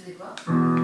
faisais quoi?